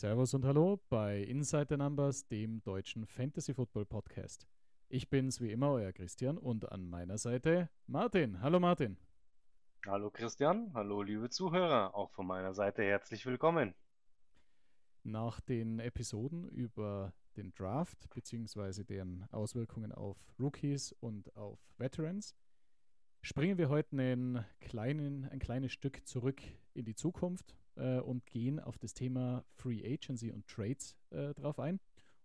Servus und Hallo bei Inside the Numbers, dem deutschen Fantasy Football Podcast. Ich bin's wie immer, euer Christian und an meiner Seite Martin. Hallo Martin. Hallo Christian, hallo liebe Zuhörer, auch von meiner Seite herzlich willkommen. Nach den Episoden über den Draft bzw. deren Auswirkungen auf Rookies und auf Veterans springen wir heute einen kleinen, ein kleines Stück zurück in die Zukunft äh, und gehen auf das Thema Free Agency und Trades äh, drauf ein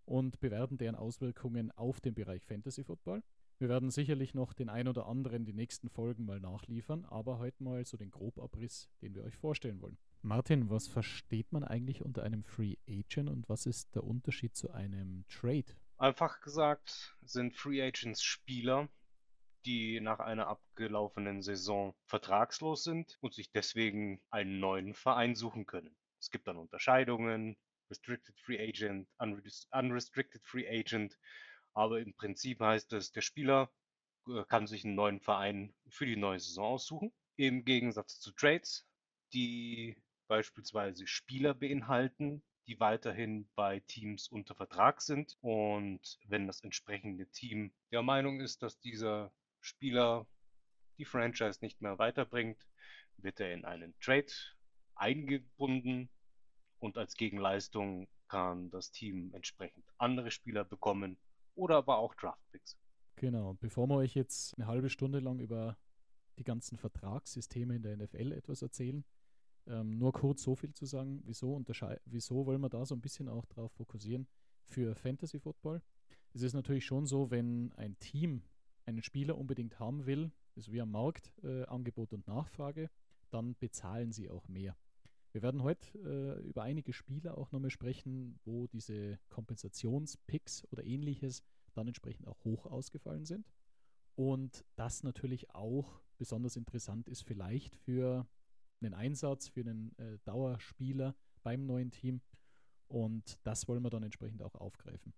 und bewerten deren Auswirkungen auf den Bereich Fantasy Football. Wir werden sicherlich noch den ein oder anderen die nächsten Folgen mal nachliefern, aber heute mal so den Grobabriss, den wir euch vorstellen wollen. Martin, was versteht man eigentlich unter einem Free Agent und was ist der Unterschied zu einem Trade? Einfach gesagt sind Free Agents Spieler, die nach einer abgelaufenen Saison vertragslos sind und sich deswegen einen neuen Verein suchen können. Es gibt dann Unterscheidungen, Restricted Free Agent, Unrestricted Free Agent, aber im Prinzip heißt es, der Spieler äh, kann sich einen neuen Verein für die neue Saison aussuchen. Im Gegensatz zu Trades, die beispielsweise Spieler beinhalten, die weiterhin bei Teams unter Vertrag sind. Und wenn das entsprechende Team der Meinung ist, dass dieser Spieler die Franchise nicht mehr weiterbringt, wird er in einen Trade eingebunden und als Gegenleistung kann das Team entsprechend andere Spieler bekommen oder aber auch Draftpicks. Genau, bevor wir euch jetzt eine halbe Stunde lang über die ganzen Vertragssysteme in der NFL etwas erzählen, ähm, nur kurz so viel zu sagen, wieso, wieso wollen wir da so ein bisschen auch darauf fokussieren für Fantasy Football. Es ist natürlich schon so, wenn ein Team einen Spieler unbedingt haben will, ist wie am Markt, äh, Angebot und Nachfrage, dann bezahlen sie auch mehr. Wir werden heute äh, über einige Spieler auch nochmal sprechen, wo diese Kompensationspicks oder ähnliches dann entsprechend auch hoch ausgefallen sind. Und das natürlich auch besonders interessant ist vielleicht für einen Einsatz, für einen äh, Dauerspieler beim neuen Team. Und das wollen wir dann entsprechend auch aufgreifen.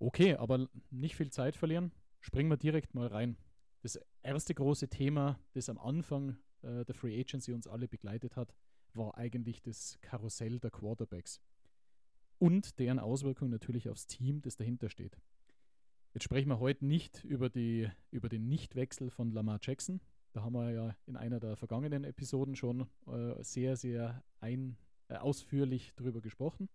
Okay, aber nicht viel Zeit verlieren springen wir direkt mal rein. Das erste große Thema, das am Anfang äh, der Free Agency uns alle begleitet hat, war eigentlich das Karussell der Quarterbacks und deren Auswirkungen natürlich aufs Team, das dahinter steht. Jetzt sprechen wir heute nicht über, die, über den Nichtwechsel von Lamar Jackson. Da haben wir ja in einer der vergangenen Episoden schon äh, sehr, sehr ein, äh, ausführlich drüber gesprochen.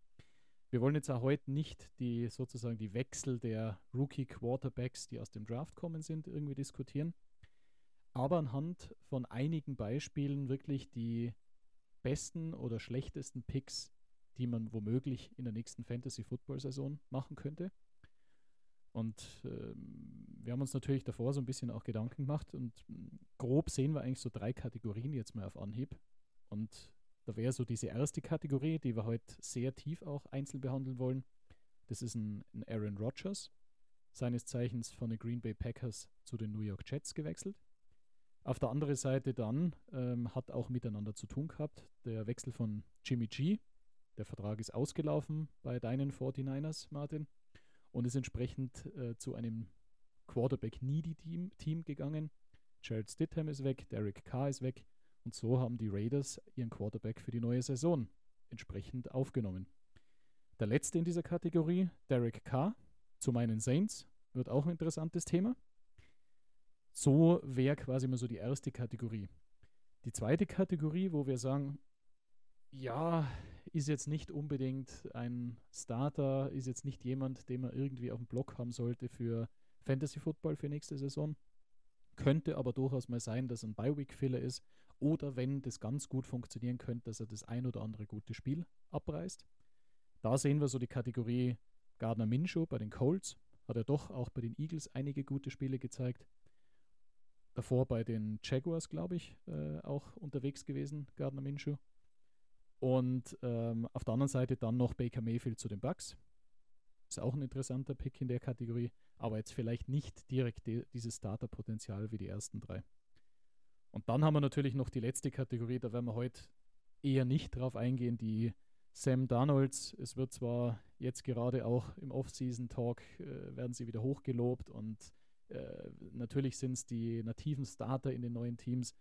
Wir wollen jetzt auch heute nicht die sozusagen die Wechsel der Rookie Quarterbacks, die aus dem Draft kommen sind, irgendwie diskutieren. Aber anhand von einigen Beispielen wirklich die besten oder schlechtesten Picks, die man womöglich in der nächsten Fantasy Football Saison machen könnte. Und äh, wir haben uns natürlich davor so ein bisschen auch Gedanken gemacht und grob sehen wir eigentlich so drei Kategorien jetzt mal auf Anhieb. Und da wäre so diese erste Kategorie, die wir heute sehr tief auch einzeln behandeln wollen. Das ist ein, ein Aaron Rodgers, seines Zeichens von den Green Bay Packers zu den New York Jets gewechselt. Auf der anderen Seite dann ähm, hat auch miteinander zu tun gehabt der Wechsel von Jimmy G. Der Vertrag ist ausgelaufen bei deinen 49ers, Martin, und ist entsprechend äh, zu einem Quarterback-Needy-Team Team gegangen. Jared Stidham ist weg, Derek Carr ist weg und so haben die Raiders ihren Quarterback für die neue Saison entsprechend aufgenommen. Der letzte in dieser Kategorie, Derek Carr, zu meinen Saints, wird auch ein interessantes Thema. So wäre quasi mal so die erste Kategorie. Die zweite Kategorie, wo wir sagen, ja, ist jetzt nicht unbedingt ein Starter, ist jetzt nicht jemand, den man irgendwie auf dem Block haben sollte für Fantasy Football für nächste Saison. Könnte aber durchaus mal sein, dass ein Bi-Week-Filler ist oder wenn das ganz gut funktionieren könnte, dass er das ein oder andere gute Spiel abreißt. Da sehen wir so die Kategorie Gardner Minshew bei den Colts. Hat er doch auch bei den Eagles einige gute Spiele gezeigt. Davor bei den Jaguars, glaube ich, äh, auch unterwegs gewesen, Gardner Minshew. Und ähm, auf der anderen Seite dann noch Baker Mayfield zu den Bucks. Ist auch ein interessanter Pick in der Kategorie, aber jetzt vielleicht nicht direkt die, dieses Starter-Potenzial wie die ersten drei. Und dann haben wir natürlich noch die letzte Kategorie, da werden wir heute eher nicht drauf eingehen, die Sam Darnolds. Es wird zwar jetzt gerade auch im Off-Season-Talk, äh, werden sie wieder hochgelobt und äh, natürlich sind es die nativen Starter in den neuen Teams.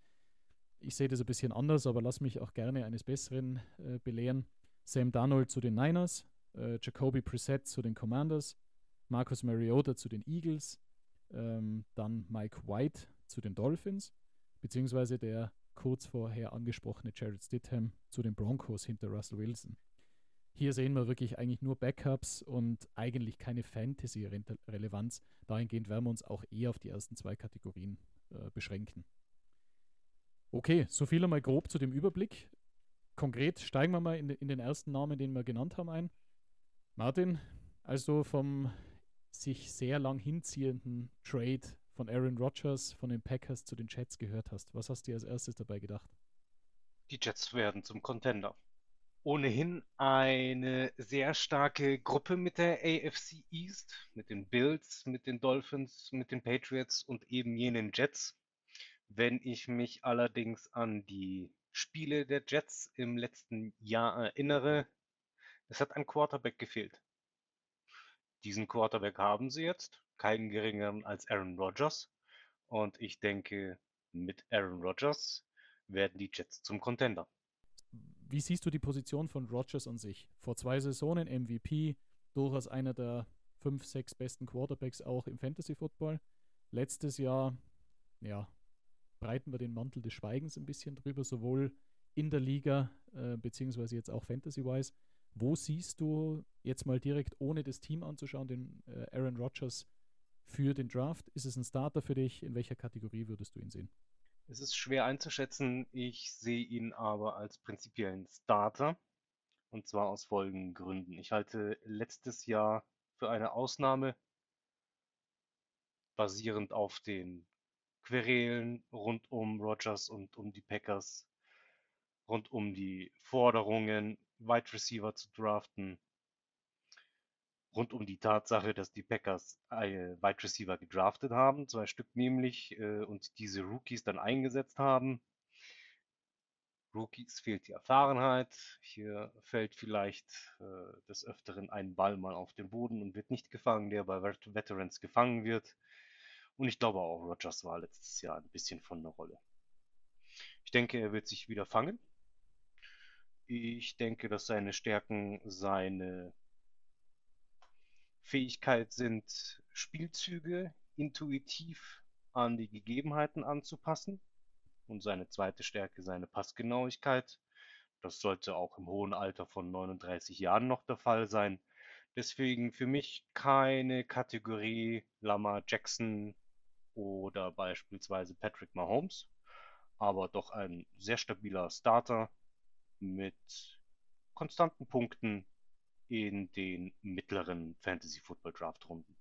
Ich sehe das ein bisschen anders, aber lass mich auch gerne eines Besseren äh, belehren. Sam Darnold zu den Niners, äh, Jacoby Brissett zu den Commanders, Marcus Mariota zu den Eagles, ähm, dann Mike White zu den Dolphins, beziehungsweise der kurz vorher angesprochene Jared Stidham zu den Broncos hinter Russell Wilson. Hier sehen wir wirklich eigentlich nur Backups und eigentlich keine Fantasy-Relevanz. Dahingehend werden wir uns auch eher auf die ersten zwei Kategorien äh, beschränken. Okay, so viel einmal grob zu dem Überblick. Konkret steigen wir mal in, in den ersten Namen, den wir genannt haben, ein. Martin, also vom sich sehr lang hinziehenden Trade von Aaron Rodgers von den Packers zu den Jets gehört hast, was hast du dir als erstes dabei gedacht? Die Jets werden zum Contender. Ohnehin eine sehr starke Gruppe mit der AFC East, mit den Bills, mit den Dolphins, mit den Patriots und eben jenen Jets. Wenn ich mich allerdings an die Spiele der Jets im letzten Jahr erinnere, es hat ein Quarterback gefehlt. Diesen Quarterback haben sie jetzt, keinen geringeren als Aaron Rodgers. Und ich denke, mit Aaron Rodgers werden die Jets zum Contender. Wie siehst du die Position von Rodgers an sich? Vor zwei Saisonen MVP, durchaus einer der fünf, sechs besten Quarterbacks auch im Fantasy Football. Letztes Jahr, ja, breiten wir den Mantel des Schweigens ein bisschen drüber, sowohl in der Liga äh, beziehungsweise jetzt auch Fantasy-wise. Wo siehst du jetzt mal direkt, ohne das Team anzuschauen, den äh, Aaron Rodgers für den Draft? Ist es ein Starter für dich? In welcher Kategorie würdest du ihn sehen? Es ist schwer einzuschätzen. Ich sehe ihn aber als prinzipiellen Starter. Und zwar aus folgenden Gründen. Ich halte letztes Jahr für eine Ausnahme, basierend auf den Querelen rund um Rodgers und um die Packers, rund um die Forderungen, Wide Receiver zu draften, rund um die Tatsache, dass die Packers Wide Receiver gedraftet haben, zwei Stück nämlich, äh, und diese Rookies dann eingesetzt haben. Rookies fehlt die Erfahrenheit. Hier fällt vielleicht äh, des Öfteren ein Ball mal auf den Boden und wird nicht gefangen, der bei Veterans gefangen wird. Und ich glaube auch, Rogers war letztes Jahr ein bisschen von der Rolle. Ich denke, er wird sich wieder fangen. Ich denke, dass seine Stärken seine Fähigkeit sind, Spielzüge intuitiv an die Gegebenheiten anzupassen. Und seine zweite Stärke seine Passgenauigkeit. Das sollte auch im hohen Alter von 39 Jahren noch der Fall sein. Deswegen für mich keine Kategorie Lama Jackson oder beispielsweise Patrick Mahomes, aber doch ein sehr stabiler Starter mit konstanten Punkten in den mittleren Fantasy Football Draft Runden.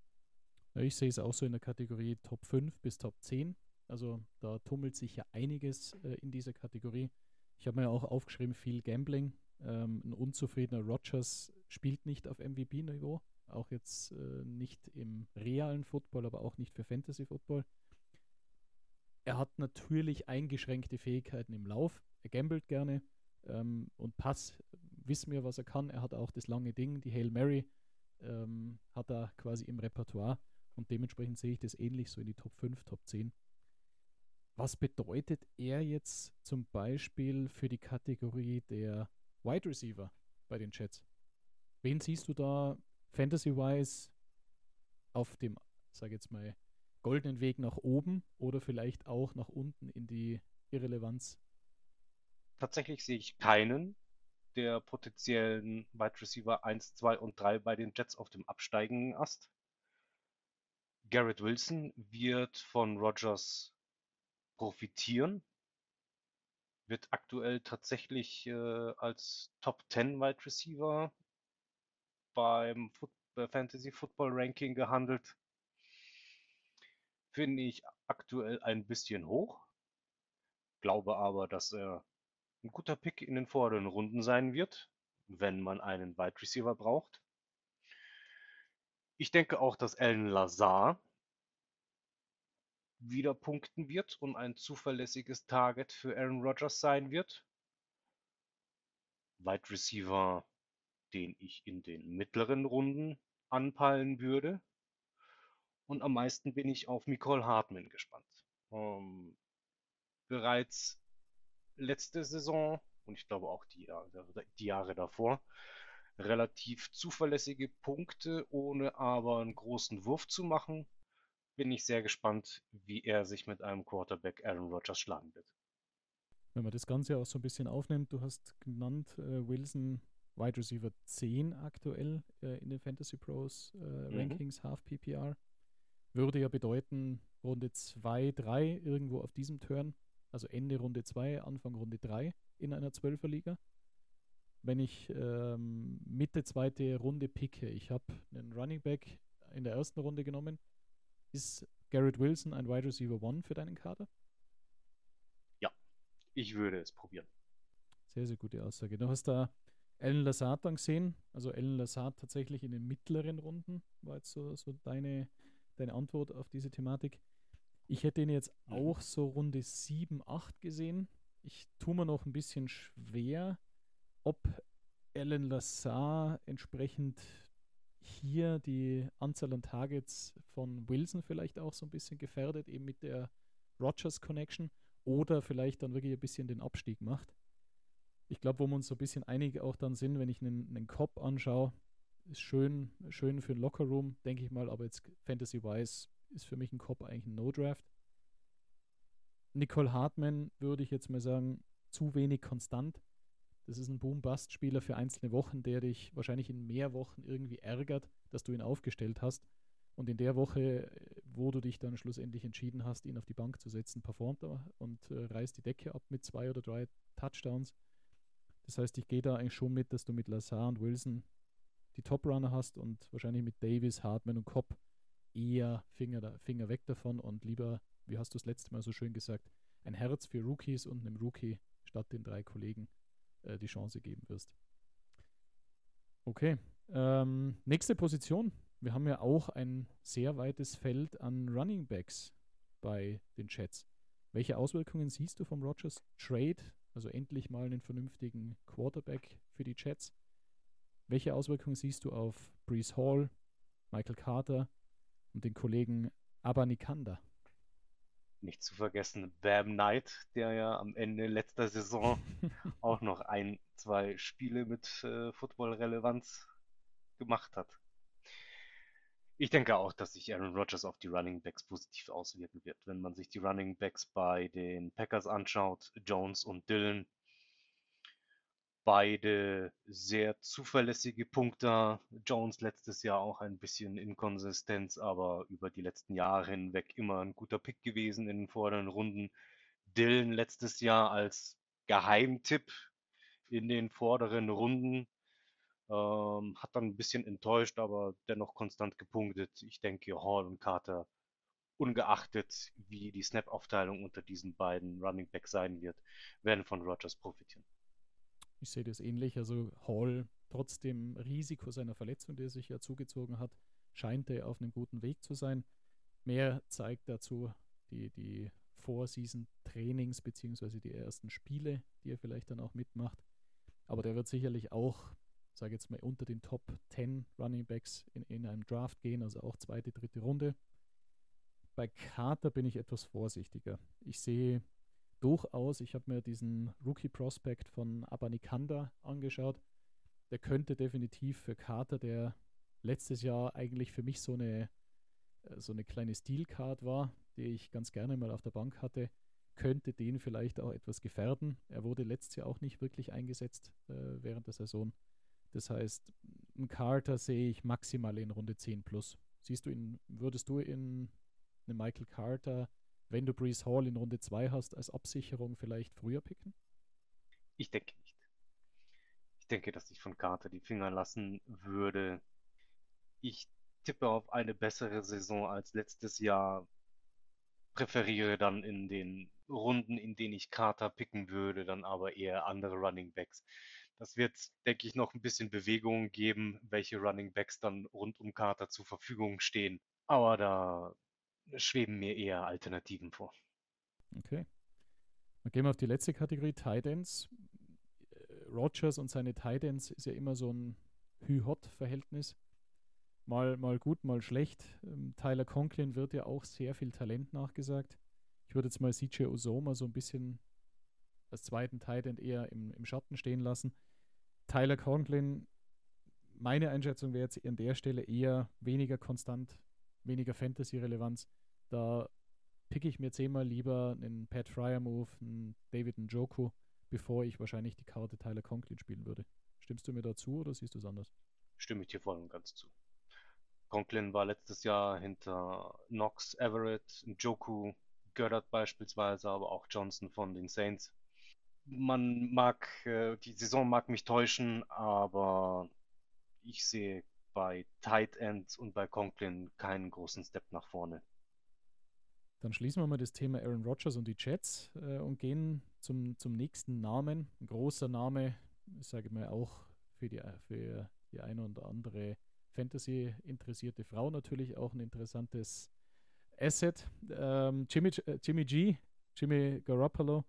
ich sehe es auch so in der Kategorie Top 5 bis Top 10. Also da tummelt sich ja einiges äh, in dieser Kategorie. Ich habe mir auch aufgeschrieben, viel Gambling. Ähm, ein unzufriedener Rogers spielt nicht auf MVP-Niveau auch jetzt äh, nicht im realen Football, aber auch nicht für Fantasy Football. Er hat natürlich eingeschränkte Fähigkeiten im Lauf. Er gambelt gerne ähm, und Pass wissen wir, was er kann. Er hat auch das lange Ding, die Hail Mary ähm, hat er quasi im Repertoire und dementsprechend sehe ich das ähnlich so in die Top 5, Top 10. Was bedeutet er jetzt zum Beispiel für die Kategorie der Wide Receiver bei den Jets? Wen siehst du da Fantasy-wise auf dem, sage jetzt mal, goldenen Weg nach oben oder vielleicht auch nach unten in die Irrelevanz? Tatsächlich sehe ich keinen der potenziellen Wide Receiver 1, 2 und 3 bei den Jets auf dem absteigenden Ast. Garrett Wilson wird von Rogers profitieren, wird aktuell tatsächlich äh, als Top 10 Wide Receiver beim Foot Fantasy Football Ranking gehandelt. Finde ich aktuell ein bisschen hoch. Glaube aber, dass er ein guter Pick in den vorderen Runden sein wird, wenn man einen Wide Receiver braucht. Ich denke auch, dass Alan Lazar wieder punkten wird und ein zuverlässiges Target für Aaron Rodgers sein wird. Wide Receiver den ich in den mittleren Runden anpeilen würde. Und am meisten bin ich auf Nicole Hartman gespannt. Ähm, bereits letzte Saison und ich glaube auch die, die Jahre davor relativ zuverlässige Punkte, ohne aber einen großen Wurf zu machen. Bin ich sehr gespannt, wie er sich mit einem Quarterback Aaron Rodgers schlagen wird. Wenn man das Ganze auch so ein bisschen aufnimmt, du hast genannt, äh, Wilson Wide Receiver 10 aktuell äh, in den Fantasy Pros äh, mhm. Rankings, Half PPR. Würde ja bedeuten, Runde 2, 3 irgendwo auf diesem Turn, also Ende Runde 2, Anfang Runde 3 in einer 12er Liga wenn ich ähm, Mitte zweite Runde picke, ich habe einen Running Back in der ersten Runde genommen, ist Garrett Wilson ein Wide Receiver One für deinen Kader? Ja, ich würde es probieren. Sehr, sehr gute Aussage. Du hast da Alan Lazard dann gesehen, also Alan Lazard tatsächlich in den mittleren Runden, war jetzt so, so deine, deine Antwort auf diese Thematik. Ich hätte ihn jetzt mhm. auch so Runde 7, 8 gesehen. Ich tue mir noch ein bisschen schwer, ob Alan Lassar entsprechend hier die Anzahl an Targets von Wilson vielleicht auch so ein bisschen gefährdet, eben mit der Rogers Connection oder vielleicht dann wirklich ein bisschen den Abstieg macht. Ich glaube, wo wir uns so ein bisschen einig auch dann sind, wenn ich einen, einen Cop anschaue, ist schön, schön für den Lockerroom, denke ich mal, aber jetzt Fantasy-wise ist für mich ein Cop eigentlich ein No-Draft. Nicole Hartman würde ich jetzt mal sagen, zu wenig konstant. Das ist ein Boom-Bust-Spieler für einzelne Wochen, der dich wahrscheinlich in mehr Wochen irgendwie ärgert, dass du ihn aufgestellt hast. Und in der Woche, wo du dich dann schlussendlich entschieden hast, ihn auf die Bank zu setzen, performt er und äh, reißt die Decke ab mit zwei oder drei Touchdowns. Das heißt, ich gehe da eigentlich schon mit, dass du mit Lazar und Wilson die Top-Runner hast und wahrscheinlich mit Davis, Hartman und Cobb eher Finger, Finger weg davon und lieber, wie hast du es letzte Mal so schön gesagt, ein Herz für Rookies und einem Rookie statt den drei Kollegen äh, die Chance geben wirst. Okay. Ähm, nächste Position. Wir haben ja auch ein sehr weites Feld an Running Backs bei den Chats. Welche Auswirkungen siehst du vom Rogers Trade? Also endlich mal einen vernünftigen Quarterback für die Chats. Welche Auswirkungen siehst du auf Brees Hall, Michael Carter und den Kollegen Abanikanda? Nicht zu vergessen Bam Knight, der ja am Ende letzter Saison auch noch ein, zwei Spiele mit äh, Football-Relevanz gemacht hat. Ich denke auch, dass sich Aaron Rodgers auf die Running Backs positiv auswirken wird. Wenn man sich die Running Backs bei den Packers anschaut, Jones und Dillon, beide sehr zuverlässige Punkte. Jones letztes Jahr auch ein bisschen Inkonsistenz, aber über die letzten Jahre hinweg immer ein guter Pick gewesen in den vorderen Runden. Dylan letztes Jahr als Geheimtipp in den vorderen Runden. Ähm, hat dann ein bisschen enttäuscht, aber dennoch konstant gepunktet. Ich denke, Hall und Carter, ungeachtet wie die Snap-Aufteilung unter diesen beiden Running Backs sein wird, werden von Rogers profitieren. Ich sehe das ähnlich. Also Hall, trotz dem Risiko seiner Verletzung, die er sich ja zugezogen hat, scheint er auf einem guten Weg zu sein. Mehr zeigt dazu die, die Vorseason-Trainings beziehungsweise die ersten Spiele, die er vielleicht dann auch mitmacht. Aber der wird sicherlich auch, sage jetzt mal, unter den Top 10 Running Backs in, in einem Draft gehen, also auch zweite, dritte Runde. Bei Carter bin ich etwas vorsichtiger. Ich sehe durchaus, ich habe mir diesen Rookie Prospect von Abanikanda angeschaut. Der könnte definitiv für Carter, der letztes Jahr eigentlich für mich so eine, äh, so eine kleine Steelcard war, die ich ganz gerne mal auf der Bank hatte, könnte den vielleicht auch etwas gefährden. Er wurde letztes Jahr auch nicht wirklich eingesetzt äh, während der Saison. Das heißt, einen Carter sehe ich maximal in Runde 10 plus. Siehst du ihn, würdest du in eine Michael Carter wenn du Brees Hall in Runde 2 hast, als Absicherung vielleicht früher picken? Ich denke nicht. Ich denke, dass ich von Carter die Finger lassen würde. Ich tippe auf eine bessere Saison als letztes Jahr. Präferiere dann in den Runden, in denen ich Carter picken würde, dann aber eher andere Running Backs. Das wird, denke ich, noch ein bisschen Bewegung geben, welche Running Backs dann rund um Carter zur Verfügung stehen. Aber da schweben mir eher Alternativen vor. Okay. Dann gehen wir auf die letzte Kategorie, Tidance. Äh, Rogers und seine Tidance ist ja immer so ein Hü-Hot-Verhältnis. Mal, mal gut, mal schlecht. Ähm, Tyler Conklin wird ja auch sehr viel Talent nachgesagt. Ich würde jetzt mal CJ Osoma so ein bisschen als zweiten Tight End eher im, im Schatten stehen lassen. Tyler Conklin, meine Einschätzung wäre jetzt an der Stelle eher weniger konstant, weniger Fantasy-Relevanz. Da picke ich mir zehnmal lieber einen Pat Fryer-Move, einen David Njoku, bevor ich wahrscheinlich die Karte Tyler Conklin spielen würde. Stimmst du mir dazu oder siehst du es anders? Stimme ich dir voll und ganz zu. Conklin war letztes Jahr hinter Knox, Everett, Njoku, Goddard beispielsweise, aber auch Johnson von den Saints. Man mag, äh, die Saison mag mich täuschen, aber ich sehe bei Tight Ends und bei Conklin keinen großen Step nach vorne. Dann schließen wir mal das Thema Aaron Rodgers und die Jets äh, und gehen zum, zum nächsten Namen. Ein großer Name, sage ich mal, auch für die, für die eine oder andere Fantasy-interessierte Frau natürlich auch ein interessantes Asset. Ähm, Jimmy, äh, Jimmy G, Jimmy Garoppolo.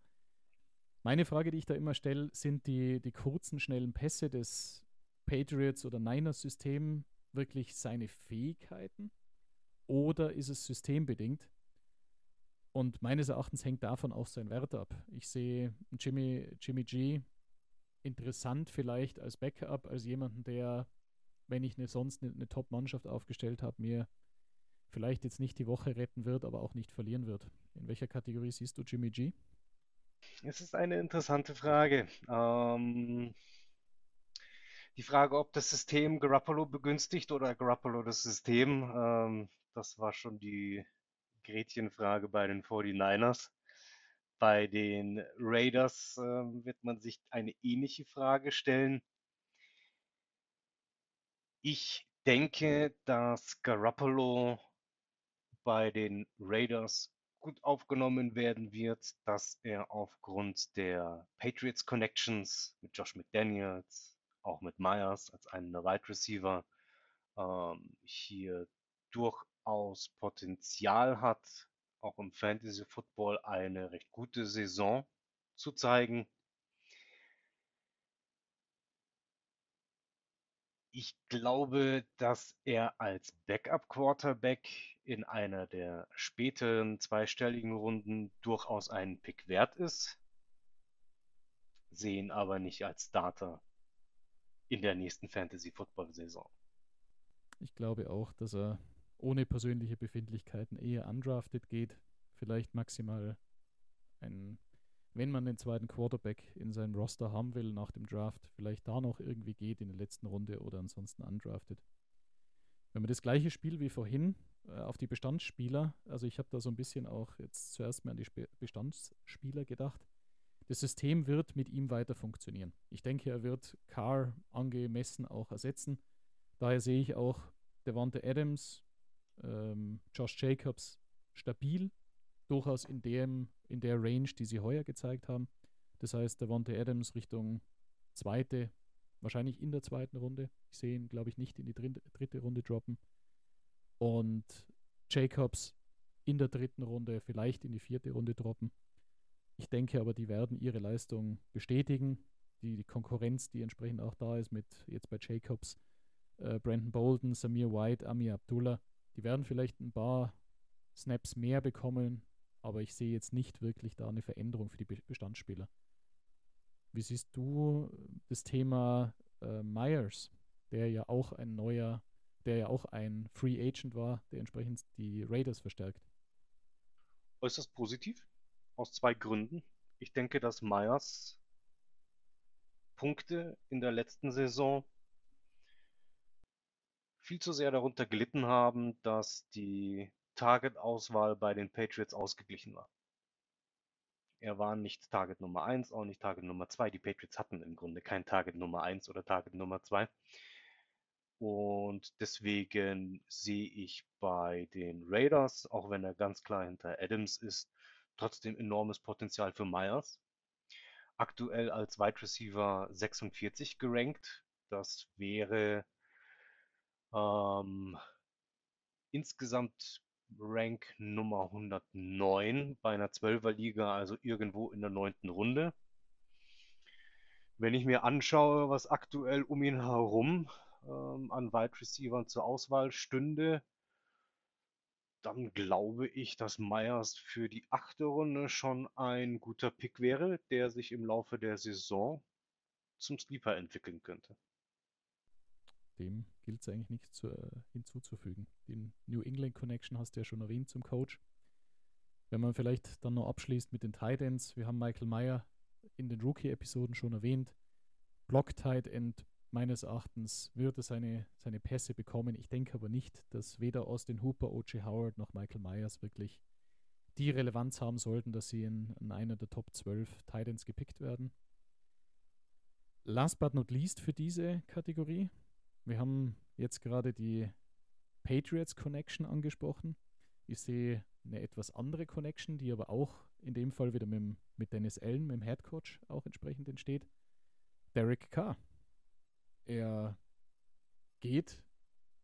Meine Frage, die ich da immer stelle, sind die, die kurzen, schnellen Pässe des Patriots oder Niners-System wirklich seine Fähigkeiten oder ist es systembedingt? Und meines Erachtens hängt davon auch sein Wert ab. Ich sehe Jimmy, Jimmy G interessant vielleicht als Backup, als jemanden, der, wenn ich eine, sonst eine, eine Top-Mannschaft aufgestellt habe, mir vielleicht jetzt nicht die Woche retten wird, aber auch nicht verlieren wird. In welcher Kategorie siehst du Jimmy G? Es ist eine interessante Frage. Ähm, die Frage, ob das System Garoppolo begünstigt oder Garoppolo das System, ähm, das war schon die Gretchenfrage bei den 49ers. Bei den Raiders äh, wird man sich eine ähnliche Frage stellen. Ich denke, dass Garoppolo bei den Raiders gut aufgenommen werden wird, dass er aufgrund der Patriots Connections mit Josh McDaniels, auch mit Myers als einen Wide Receiver ähm, hier durchaus Potenzial hat, auch im Fantasy Football eine recht gute Saison zu zeigen. Ich glaube, dass er als Backup-Quarterback in einer der späteren zweistelligen Runden durchaus einen Pick wert ist, sehen aber nicht als Starter in der nächsten Fantasy-Football-Saison. Ich glaube auch, dass er ohne persönliche Befindlichkeiten eher undrafted geht. Vielleicht maximal ein, wenn man den zweiten Quarterback in seinem Roster haben will nach dem Draft, vielleicht da noch irgendwie geht in der letzten Runde oder ansonsten undrafted. Wenn man das gleiche Spiel wie vorhin äh, auf die Bestandsspieler, also ich habe da so ein bisschen auch jetzt zuerst mal an die Sp Bestandsspieler gedacht. Das System wird mit ihm weiter funktionieren. Ich denke, er wird Carr angemessen auch ersetzen. Daher sehe ich auch Devante Adams, ähm, Josh Jacobs stabil, durchaus in, dem, in der Range, die sie heuer gezeigt haben. Das heißt, Devontae Adams Richtung zweite, wahrscheinlich in der zweiten Runde. Ich sehe ihn, glaube ich, nicht in die dritte Runde droppen. Und Jacobs in der dritten Runde, vielleicht in die vierte Runde droppen. Ich denke aber, die werden ihre Leistung bestätigen. Die, die Konkurrenz, die entsprechend auch da ist mit jetzt bei Jacobs, äh, Brandon Bolden, Samir White, Amir Abdullah, die werden vielleicht ein paar Snaps mehr bekommen, aber ich sehe jetzt nicht wirklich da eine Veränderung für die Bestandsspieler. Wie siehst du das Thema äh, Myers, der ja auch ein neuer, der ja auch ein Free Agent war, der entsprechend die Raiders verstärkt? Äußerst positiv, aus zwei Gründen. Ich denke, dass Myers Punkte in der letzten Saison viel zu sehr darunter gelitten haben, dass die Target-Auswahl bei den Patriots ausgeglichen war. Er war nicht Target Nummer 1, auch nicht Target Nummer 2. Die Patriots hatten im Grunde kein Target Nummer 1 oder Target Nummer 2. Und deswegen sehe ich bei den Raiders, auch wenn er ganz klar hinter Adams ist, trotzdem enormes Potenzial für Myers. Aktuell als Wide Receiver 46 gerankt. Das wäre ähm, insgesamt Rank Nummer 109 bei einer 12er Liga, also irgendwo in der neunten Runde. Wenn ich mir anschaue, was aktuell um ihn herum ähm, an Wide Receivern zur Auswahl stünde, dann glaube ich, dass Myers für die achte Runde schon ein guter Pick wäre, der sich im Laufe der Saison zum Sleeper entwickeln könnte. Dem gilt es eigentlich nichts zu, äh, hinzuzufügen. Den New England Connection hast du ja schon erwähnt zum Coach. Wenn man vielleicht dann noch abschließt mit den Titans, wir haben Michael Meyer in den Rookie-Episoden schon erwähnt. Block Tight End meines Erachtens wird er seine, seine Pässe bekommen. Ich denke aber nicht, dass weder Austin Hooper, O.J. Howard noch Michael Myers wirklich die Relevanz haben sollten, dass sie in, in einer der Top 12 Titans gepickt werden. Last but not least für diese Kategorie. Wir haben jetzt gerade die Patriots Connection angesprochen. Ich sehe eine etwas andere Connection, die aber auch in dem Fall wieder mit, mit Dennis Allen, mit dem Head Coach, auch entsprechend entsteht. Derek Carr. Er geht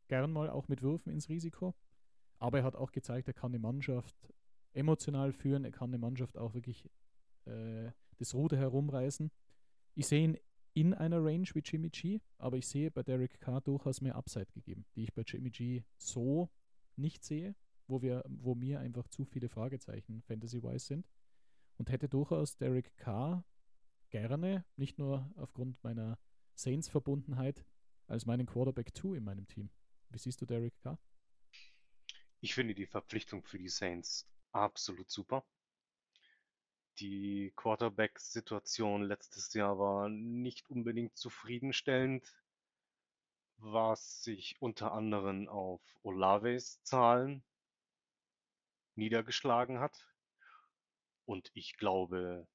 gern mal auch mit Würfen ins Risiko, aber er hat auch gezeigt, er kann die Mannschaft emotional führen, er kann die Mannschaft auch wirklich äh, das Ruder herumreißen. Ich sehe ihn in einer Range wie Jimmy G, aber ich sehe bei Derek Carr durchaus mehr Upside gegeben, die ich bei Jimmy G so nicht sehe, wo wir, wo mir einfach zu viele Fragezeichen Fantasy-wise sind. Und hätte durchaus Derek Carr gerne, nicht nur aufgrund meiner Saints-Verbundenheit als meinen Quarterback 2 in meinem Team. Wie siehst du Derek Carr? Ich finde die Verpflichtung für die Saints absolut super. Die Quarterback-Situation letztes Jahr war nicht unbedingt zufriedenstellend, was sich unter anderem auf Olaves Zahlen niedergeschlagen hat. Und ich glaube,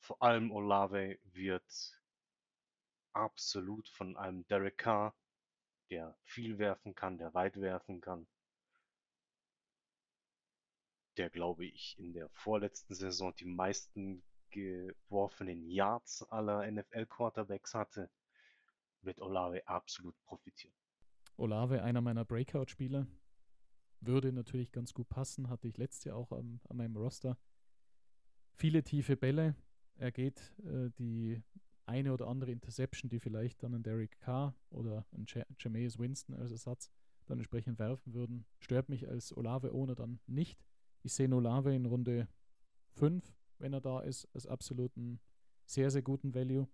vor allem Olave wird absolut von einem Derek Carr, der viel werfen kann, der weit werfen kann, der, glaube ich, in der vorletzten Saison die meisten geworfenen Yards aller NFL-Quarterbacks hatte, wird Olave absolut profitieren. Olave, einer meiner Breakout-Spieler, würde natürlich ganz gut passen, hatte ich letztes Jahr auch am, an meinem Roster. Viele tiefe Bälle. Er geht äh, die eine oder andere Interception, die vielleicht dann ein Derek Carr oder ein Jameis Winston als Ersatz dann entsprechend werfen würden, stört mich als Olave-Owner dann nicht. Ich sehe Olave in Runde 5, wenn er da ist, als absoluten sehr, sehr guten Value.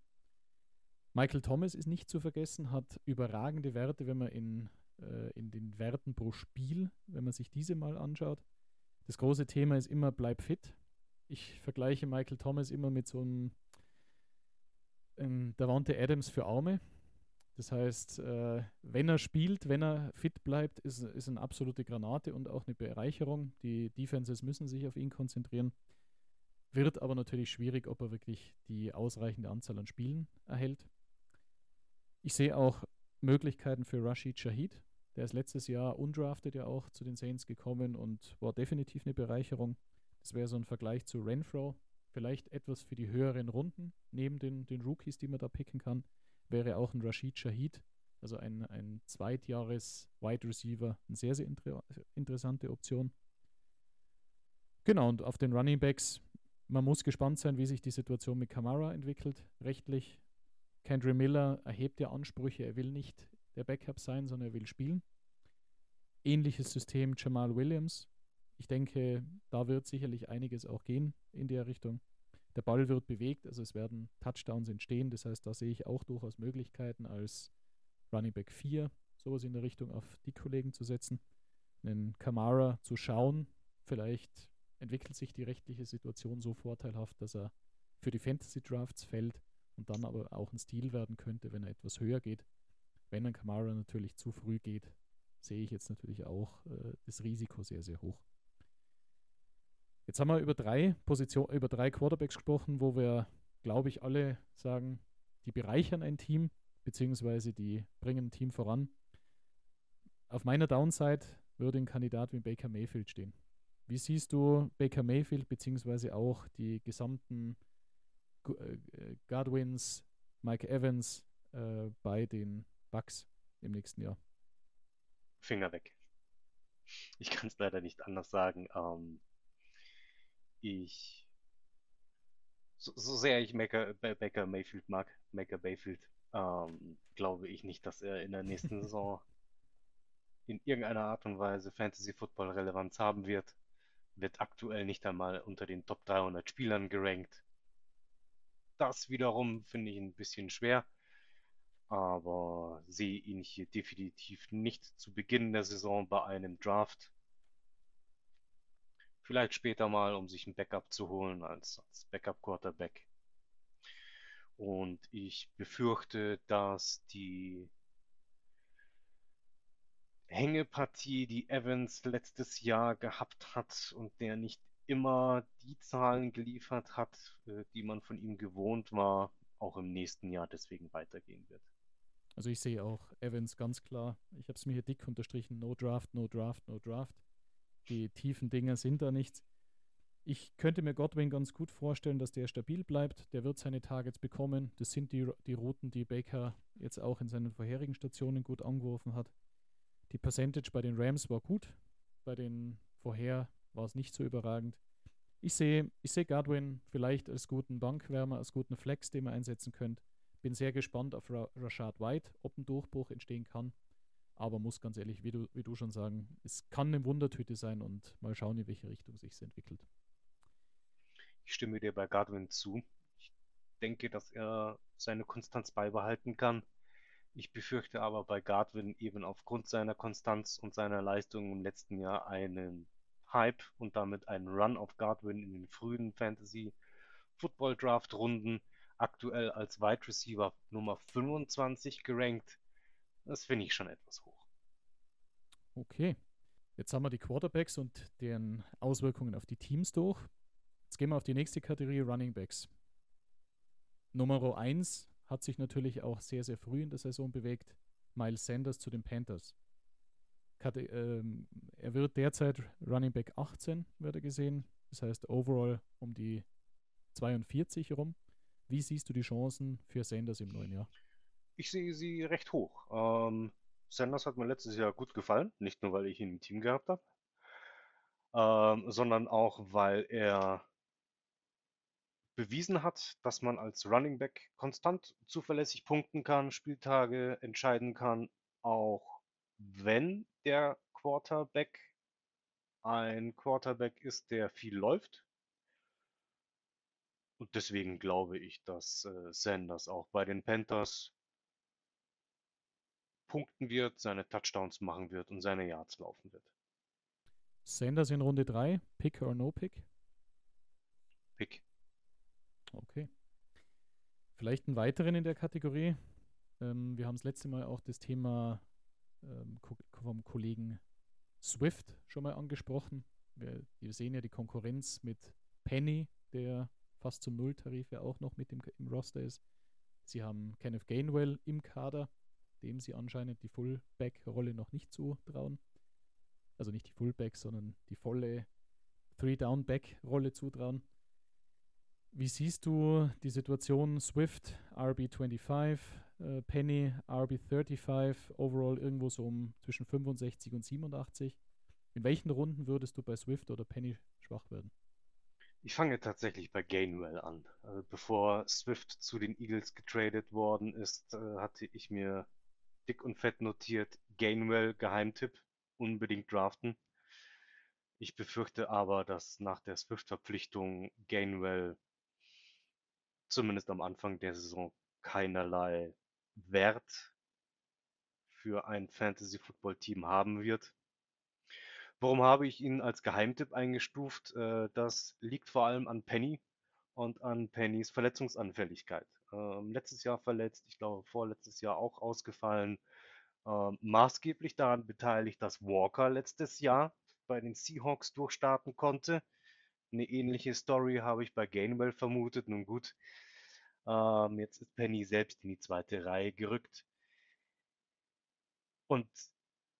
Michael Thomas ist nicht zu vergessen, hat überragende Werte, wenn man in, äh, in den Werten pro Spiel, wenn man sich diese mal anschaut. Das große Thema ist immer, bleib fit. Ich vergleiche Michael Thomas immer mit so einem ähm, Davante Adams für Arme. Das heißt, äh, wenn er spielt, wenn er fit bleibt, ist, ist eine absolute Granate und auch eine Bereicherung. Die Defenses müssen sich auf ihn konzentrieren. Wird aber natürlich schwierig, ob er wirklich die ausreichende Anzahl an Spielen erhält. Ich sehe auch Möglichkeiten für Rashid Shahid. Der ist letztes Jahr undrafted ja auch zu den Saints gekommen und war definitiv eine Bereicherung. Das wäre so ein Vergleich zu Renfro, vielleicht etwas für die höheren Runden, neben den, den Rookies, die man da picken kann, wäre auch ein Rashid Shahid, also ein, ein Zweitjahres-Wide Receiver, eine sehr, sehr inter interessante Option. Genau, und auf den Running Backs, man muss gespannt sein, wie sich die Situation mit Kamara entwickelt, rechtlich. Kendry Miller erhebt ja Ansprüche, er will nicht der Backup sein, sondern er will spielen. Ähnliches System Jamal Williams, ich denke, da wird sicherlich einiges auch gehen in der Richtung. Der Ball wird bewegt, also es werden Touchdowns entstehen. Das heißt, da sehe ich auch durchaus Möglichkeiten als Running Back 4, sowas in der Richtung auf die Kollegen zu setzen, einen Kamara zu schauen. Vielleicht entwickelt sich die rechtliche Situation so vorteilhaft, dass er für die Fantasy Drafts fällt und dann aber auch ein Stil werden könnte, wenn er etwas höher geht. Wenn ein Kamara natürlich zu früh geht, sehe ich jetzt natürlich auch äh, das Risiko sehr, sehr hoch. Jetzt haben wir über drei Positionen, über drei Quarterbacks gesprochen, wo wir, glaube ich, alle sagen, die bereichern ein Team, beziehungsweise die bringen ein Team voran. Auf meiner Downside würde ein Kandidat wie Baker Mayfield stehen. Wie siehst du Baker Mayfield, beziehungsweise auch die gesamten äh, Godwins, Mike Evans äh, bei den Bucks im nächsten Jahr? Finger weg. Ich kann es leider nicht anders sagen. Ähm, ich, so, so sehr ich Baker, Baker Mayfield mag, Baker Mayfield, ähm, glaube ich nicht, dass er in der nächsten Saison in irgendeiner Art und Weise Fantasy Football Relevanz haben wird, wird aktuell nicht einmal unter den Top 300 Spielern gerankt. Das wiederum finde ich ein bisschen schwer, aber sehe ihn hier definitiv nicht zu Beginn der Saison bei einem Draft. Vielleicht später mal, um sich ein Backup zu holen als, als Backup-Quarterback. Und ich befürchte, dass die Hängepartie, die Evans letztes Jahr gehabt hat und der nicht immer die Zahlen geliefert hat, äh, die man von ihm gewohnt war, auch im nächsten Jahr deswegen weitergehen wird. Also ich sehe auch Evans ganz klar. Ich habe es mir hier dick unterstrichen. No Draft, no Draft, no Draft. Die tiefen Dinger sind da nichts. Ich könnte mir Godwin ganz gut vorstellen, dass der stabil bleibt. Der wird seine Targets bekommen. Das sind die, die Routen, die Baker jetzt auch in seinen vorherigen Stationen gut angeworfen hat. Die Percentage bei den Rams war gut. Bei den vorher war es nicht so überragend. Ich sehe ich seh Godwin vielleicht als guten Bankwärmer, als guten Flex, den man einsetzen könnte. Bin sehr gespannt auf Ra Rashad White, ob ein Durchbruch entstehen kann. Aber muss ganz ehrlich, wie du, wie du schon sagen, es kann eine Wundertüte sein und mal schauen, in welche Richtung sich es entwickelt. Ich stimme dir bei Godwin zu. Ich denke, dass er seine Konstanz beibehalten kann. Ich befürchte aber bei Godwin eben aufgrund seiner Konstanz und seiner Leistung im letzten Jahr einen Hype und damit einen Run auf Godwin in den frühen Fantasy Football Draft Runden. Aktuell als Wide Receiver Nummer 25 gerankt. Das finde ich schon etwas hoch. Okay. Jetzt haben wir die Quarterbacks und deren Auswirkungen auf die Teams durch. Jetzt gehen wir auf die nächste Kategorie Running Backs. Nummer 1 hat sich natürlich auch sehr, sehr früh in der Saison bewegt. Miles Sanders zu den Panthers. Kate ähm, er wird derzeit Running Back 18, wird er gesehen. Das heißt overall um die 42 rum. Wie siehst du die Chancen für Sanders im neuen Jahr? Ich sehe sie recht hoch. Ähm, Sanders hat mir letztes Jahr gut gefallen, nicht nur weil ich ihn im Team gehabt habe, ähm, sondern auch weil er bewiesen hat, dass man als Running Back konstant zuverlässig punkten kann, Spieltage entscheiden kann, auch wenn der Quarterback ein Quarterback ist, der viel läuft. Und deswegen glaube ich, dass äh, Sanders auch bei den Panthers punkten wird, seine Touchdowns machen wird und seine Yards laufen wird. Sanders in Runde 3, Pick or No Pick? Pick. Okay. Vielleicht einen weiteren in der Kategorie. Ähm, wir haben das letzte Mal auch das Thema ähm, vom Kollegen Swift schon mal angesprochen. Wir, wir, sehen ja die Konkurrenz mit Penny, der fast zum Nulltarif ja auch noch mit im, im Roster ist. Sie haben Kenneth Gainwell im Kader, dem sie anscheinend die Fullback-Rolle noch nicht zutrauen. Also nicht die Fullback, sondern die volle Three-Down-Back-Rolle zutrauen. Wie siehst du die Situation Swift, RB25, äh, Penny, RB35, overall irgendwo so um zwischen 65 und 87? In welchen Runden würdest du bei Swift oder Penny schwach werden? Ich fange tatsächlich bei Gainwell an. Also bevor Swift zu den Eagles getradet worden ist, äh, hatte ich mir dick und fett notiert, Gainwell Geheimtipp, unbedingt draften. Ich befürchte aber, dass nach der Swift-Verpflichtung Gainwell zumindest am Anfang der Saison keinerlei Wert für ein Fantasy-Football-Team haben wird. Warum habe ich ihn als Geheimtipp eingestuft? Äh, das liegt vor allem an Penny und an Pennys Verletzungsanfälligkeit. Ähm, letztes Jahr verletzt, ich glaube vorletztes Jahr auch ausgefallen. Ähm, maßgeblich daran beteiligt, dass Walker letztes Jahr bei den Seahawks durchstarten konnte. Eine ähnliche Story habe ich bei Gainwell vermutet. Nun gut, ähm, jetzt ist Penny selbst in die zweite Reihe gerückt. Und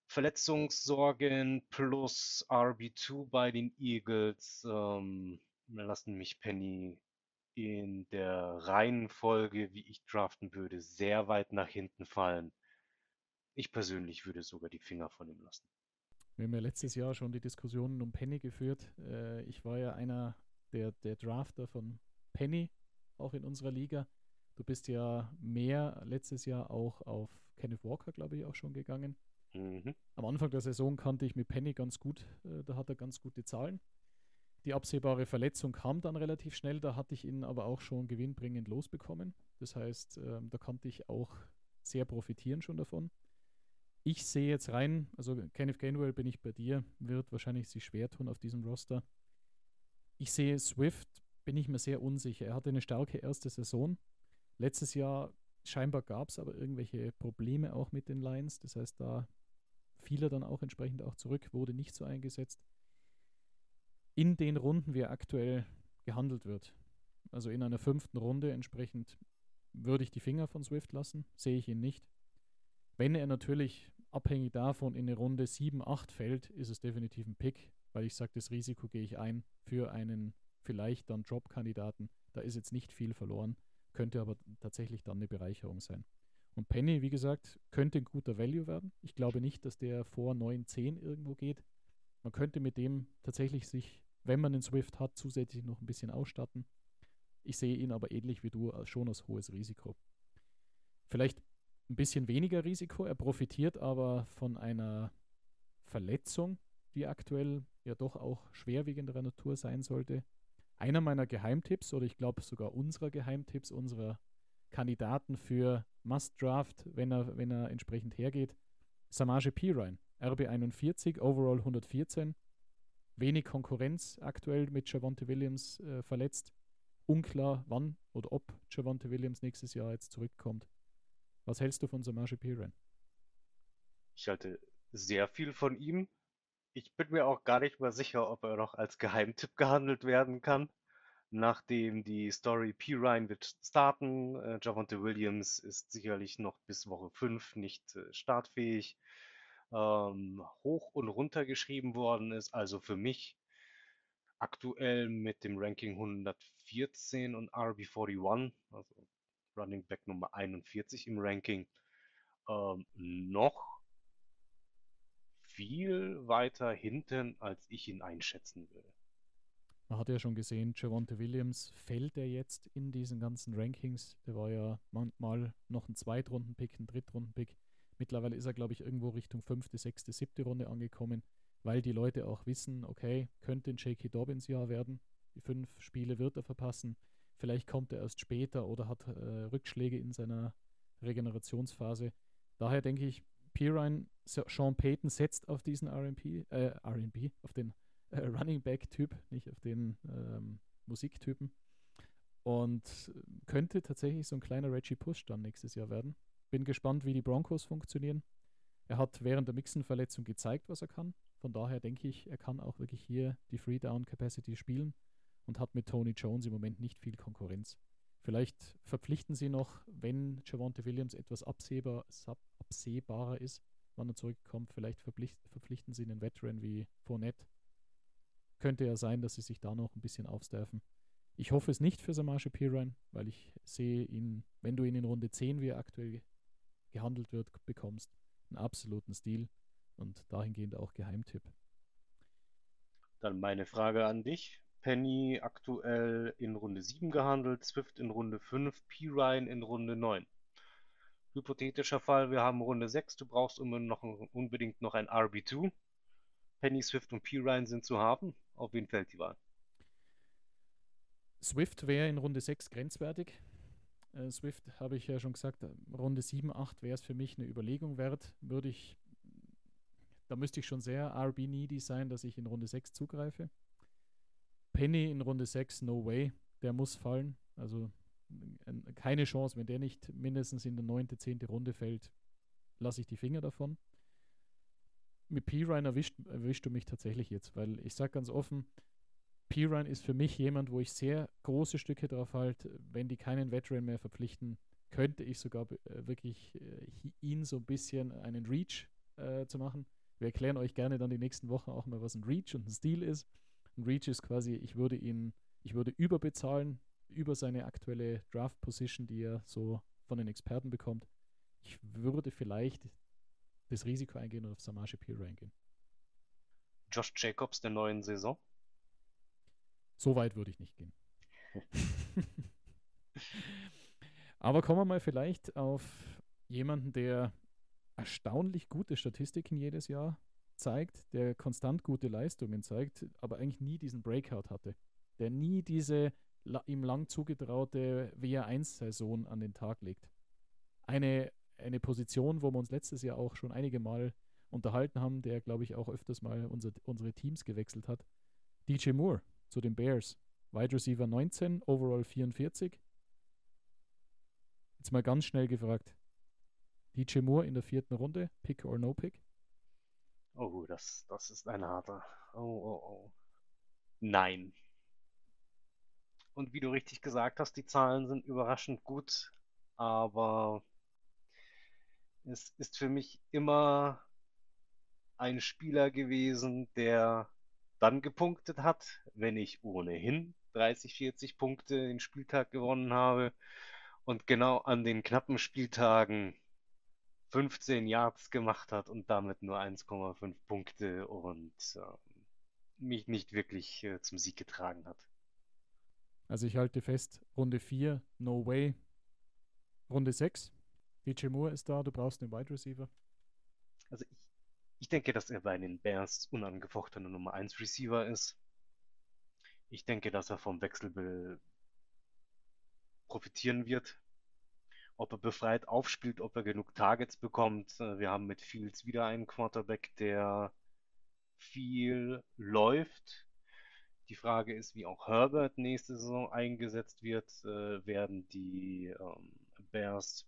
Verletzungssorgen plus RB2 bei den Eagles ähm, lassen mich Penny in der Reihenfolge, wie ich draften würde, sehr weit nach hinten fallen. Ich persönlich würde sogar die Finger von ihm lassen. Wir haben ja letztes Jahr schon die Diskussionen um Penny geführt. Äh, ich war ja einer der, der Drafter von Penny, auch in unserer Liga. Du bist ja mehr letztes Jahr auch auf Kenneth Walker, glaube ich, auch schon gegangen. Mhm. am Anfang der Saison kannte ich mit Penny ganz gut, äh, da hat er ganz gute Zahlen. Die absehbare Verletzung kam dann relativ schnell, da hatte ich ihn aber auch schon gewinnbringend losbekommen. Das heißt, ähm, da konnte ich auch sehr profitieren schon davon. Ich sehe jetzt rein, also Kenneth Gainwell bin ich bei dir, wird wahrscheinlich sich schwer tun auf diesem Roster. Ich sehe Swift, bin ich mir sehr unsicher. Er hatte eine starke erste Saison. Letztes Jahr scheinbar gab es aber irgendwelche Probleme auch mit den Lions. Das heißt, da fiel er dann auch entsprechend auch zurück, wurde nicht so eingesetzt. In den Runden, wie er aktuell gehandelt wird, also in einer fünften Runde entsprechend, würde ich die Finger von Swift lassen, sehe ich ihn nicht. Wenn er natürlich abhängig davon in eine Runde 7, 8 fällt, ist es definitiv ein Pick, weil ich sage, das Risiko gehe ich ein für einen vielleicht dann Drop-Kandidaten. Da ist jetzt nicht viel verloren, könnte aber tatsächlich dann eine Bereicherung sein. Und Penny, wie gesagt, könnte ein guter Value werden. Ich glaube nicht, dass der vor 9, 10 irgendwo geht. Man könnte mit dem tatsächlich sich, wenn man den Swift hat, zusätzlich noch ein bisschen ausstatten. Ich sehe ihn aber ähnlich wie du schon als hohes Risiko. Vielleicht ein bisschen weniger Risiko. Er profitiert aber von einer Verletzung, die aktuell ja doch auch schwerwiegenderer Natur sein sollte. Einer meiner Geheimtipps, oder ich glaube sogar unserer Geheimtipps, unserer Kandidaten für Must Draft, wenn er, wenn er entsprechend hergeht, Samaje Pirine, RB41, Overall 114. Wenig Konkurrenz aktuell mit Javonte Williams äh, verletzt. Unklar, wann oder ob Javonte Williams nächstes Jahr jetzt zurückkommt. Was hältst du von Samaje Piran? Ich halte sehr viel von ihm. Ich bin mir auch gar nicht mal sicher, ob er noch als Geheimtipp gehandelt werden kann. Nachdem die Story Pirine wird starten, äh, Javonte Williams ist sicherlich noch bis Woche 5 nicht äh, startfähig, ähm, hoch und runter geschrieben worden ist. Also für mich aktuell mit dem Ranking 114 und RB41, also Running Back Nummer 41 im Ranking, ähm, noch viel weiter hinten, als ich ihn einschätzen würde. Man hat ja schon gesehen, Javonte Williams fällt er jetzt in diesen ganzen Rankings. Der war ja manchmal noch ein Zweitrunden-Pick, ein Drittrunden-Pick. Mittlerweile ist er, glaube ich, irgendwo Richtung fünfte, sechste, siebte Runde angekommen, weil die Leute auch wissen, okay, könnte ein J.K. Dobbins Jahr werden. Die fünf Spiele wird er verpassen. Vielleicht kommt er erst später oder hat äh, Rückschläge in seiner Regenerationsphase. Daher denke ich, Pirine, Sean Payton setzt auf diesen RB, äh, RB, auf den äh, Running Back-Typ, nicht auf den ähm, Musiktypen. Und könnte tatsächlich so ein kleiner Reggie Push dann nächstes Jahr werden. Bin gespannt, wie die Broncos funktionieren. Er hat während der Mixen-Verletzung gezeigt, was er kann. Von daher denke ich, er kann auch wirklich hier die Free-Down-Capacity spielen und hat mit Tony Jones im Moment nicht viel Konkurrenz. Vielleicht verpflichten sie noch, wenn Javonte Williams etwas absehbar, absehbarer ist, wann er zurückkommt, vielleicht verpflichten sie einen Veteran wie Fournette. Könnte ja sein, dass sie sich da noch ein bisschen aufstaffen. Ich hoffe es nicht für Samaje Pirine, weil ich sehe ihn, wenn du ihn in Runde 10, wie er aktuell gehandelt wird, bekommst, einen absoluten Stil und dahingehend auch Geheimtipp. Dann meine Frage an dich. Penny aktuell in Runde 7 gehandelt, Swift in Runde 5, P-Ryan in Runde 9. Hypothetischer Fall, wir haben Runde 6, du brauchst noch, unbedingt noch ein RB2. Penny, Swift und P-Ryan sind zu haben. Auf wen fällt die Wahl? Swift wäre in Runde 6 grenzwertig. Äh, Swift habe ich ja schon gesagt, Runde 7, 8 wäre es für mich eine Überlegung wert. Würde ich, da müsste ich schon sehr RB-needy sein, dass ich in Runde 6 zugreife. Penny in Runde 6, no way. Der muss fallen. Also keine Chance. Wenn der nicht mindestens in der 9., 10. Runde fällt, lasse ich die Finger davon. Mit P-Ryan erwischt, erwischt du mich tatsächlich jetzt, weil ich sage ganz offen, P-Ryan ist für mich jemand, wo ich sehr große Stücke drauf halte. Wenn die keinen Veteran mehr verpflichten, könnte ich sogar äh, wirklich äh, ihn so ein bisschen einen Reach äh, zu machen. Wir erklären euch gerne dann die nächsten Wochen auch mal, was ein Reach und ein Stil ist. Ein Reach ist quasi, ich würde ihn, ich würde überbezahlen über seine aktuelle Draft Position, die er so von den Experten bekommt. Ich würde vielleicht das Risiko eingehen und auf Samaje Pure eingehen. Josh Jacobs der neuen Saison? So weit würde ich nicht gehen. Aber kommen wir mal vielleicht auf jemanden, der erstaunlich gute Statistiken jedes Jahr zeigt, der konstant gute Leistungen zeigt, aber eigentlich nie diesen Breakout hatte. Der nie diese ihm lang zugetraute WR1-Saison an den Tag legt. Eine, eine Position, wo wir uns letztes Jahr auch schon einige Mal unterhalten haben, der, glaube ich, auch öfters mal unser, unsere Teams gewechselt hat. DJ Moore zu den Bears. Wide Receiver 19, Overall 44. Jetzt mal ganz schnell gefragt. DJ Moore in der vierten Runde, Pick or No Pick? Oh, das, das ist ein harter. Oh, oh, oh. Nein. Und wie du richtig gesagt hast, die Zahlen sind überraschend gut, aber es ist für mich immer ein Spieler gewesen, der dann gepunktet hat, wenn ich ohnehin 30, 40 Punkte den Spieltag gewonnen habe und genau an den knappen Spieltagen 15 Yards gemacht hat und damit nur 1,5 Punkte und äh, mich nicht wirklich äh, zum Sieg getragen hat. Also ich halte fest, Runde 4, no way. Runde 6, DJ Moore ist da, du brauchst einen Wide Receiver. Also ich, ich denke, dass er bei den Bears unangefochtener Nummer 1 Receiver ist. Ich denke, dass er vom Wechselbill profitieren wird. Ob er befreit aufspielt, ob er genug Targets bekommt. Äh, wir haben mit Fields wieder einen Quarterback, der viel läuft. Die Frage ist, wie auch Herbert nächste Saison eingesetzt wird. Äh, werden die ähm, Bears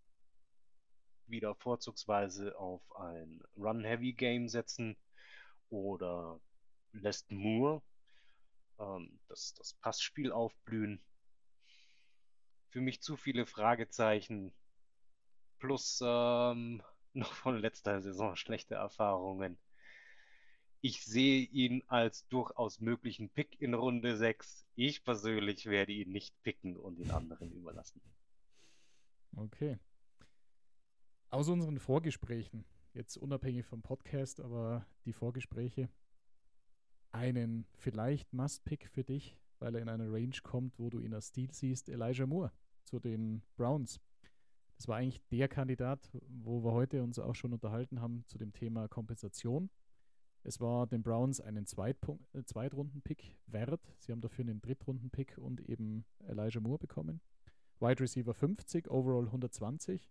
wieder vorzugsweise auf ein Run-Heavy-Game setzen oder lässt Moore ähm, das, das Passspiel aufblühen. Für mich zu viele Fragezeichen plus ähm, noch von letzter Saison schlechte Erfahrungen. Ich sehe ihn als durchaus möglichen Pick in Runde 6. Ich persönlich werde ihn nicht picken und den anderen überlassen. Okay. Aus unseren Vorgesprächen, jetzt unabhängig vom Podcast, aber die Vorgespräche, einen vielleicht Must-Pick für dich, weil er in eine Range kommt, wo du ihn als Stil siehst, Elijah Moore zu den Browns. Das war eigentlich der Kandidat, wo wir heute uns auch schon unterhalten haben zu dem Thema Kompensation. Es war den Browns einen Zweitpunkt, äh, Zweitrunden-Pick wert. Sie haben dafür einen Drittrunden-Pick und eben Elijah Moore bekommen. Wide Receiver 50, Overall 120.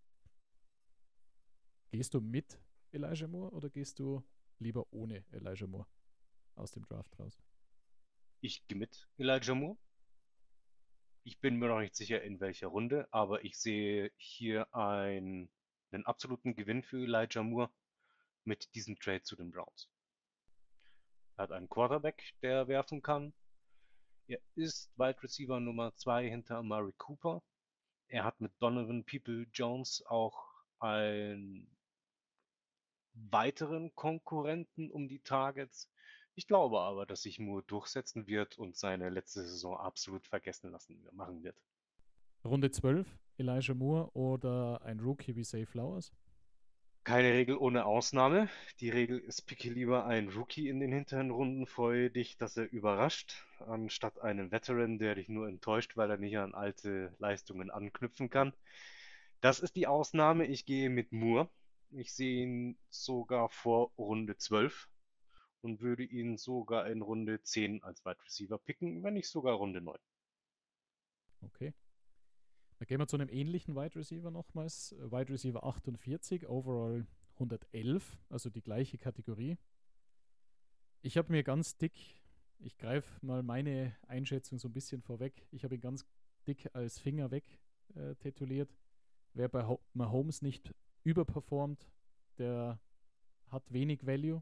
Gehst du mit Elijah Moore oder gehst du lieber ohne Elijah Moore aus dem Draft raus? Ich gehe mit Elijah Moore. Ich bin mir noch nicht sicher, in welcher Runde, aber ich sehe hier ein, einen absoluten Gewinn für Elijah Moore mit diesem Trade zu den Browns. Er hat einen Quarterback, der werfen kann. Er ist Wide Receiver Nummer 2 hinter Amari Cooper. Er hat mit Donovan People Jones auch einen weiteren Konkurrenten um die Targets. Ich glaube aber, dass sich Moore durchsetzen wird und seine letzte Saison absolut vergessen lassen machen wird. Runde 12, Elijah Moore oder ein Rookie wie Say Flowers? Keine Regel ohne Ausnahme. Die Regel ist, picke lieber einen Rookie in den hinteren Runden, freue dich, dass er überrascht, anstatt einen Veteran, der dich nur enttäuscht, weil er nicht an alte Leistungen anknüpfen kann. Das ist die Ausnahme. Ich gehe mit Moore. Ich sehe ihn sogar vor Runde 12 und würde ihn sogar in Runde 10 als Wide Receiver picken, wenn nicht sogar Runde 9. Okay. Dann gehen wir zu einem ähnlichen Wide Receiver nochmals. Wide Receiver 48, Overall 111, also die gleiche Kategorie. Ich habe mir ganz dick, ich greife mal meine Einschätzung so ein bisschen vorweg, ich habe ihn ganz dick als Finger weg äh, tituliert. Wer bei Mahomes nicht überperformt, der hat wenig Value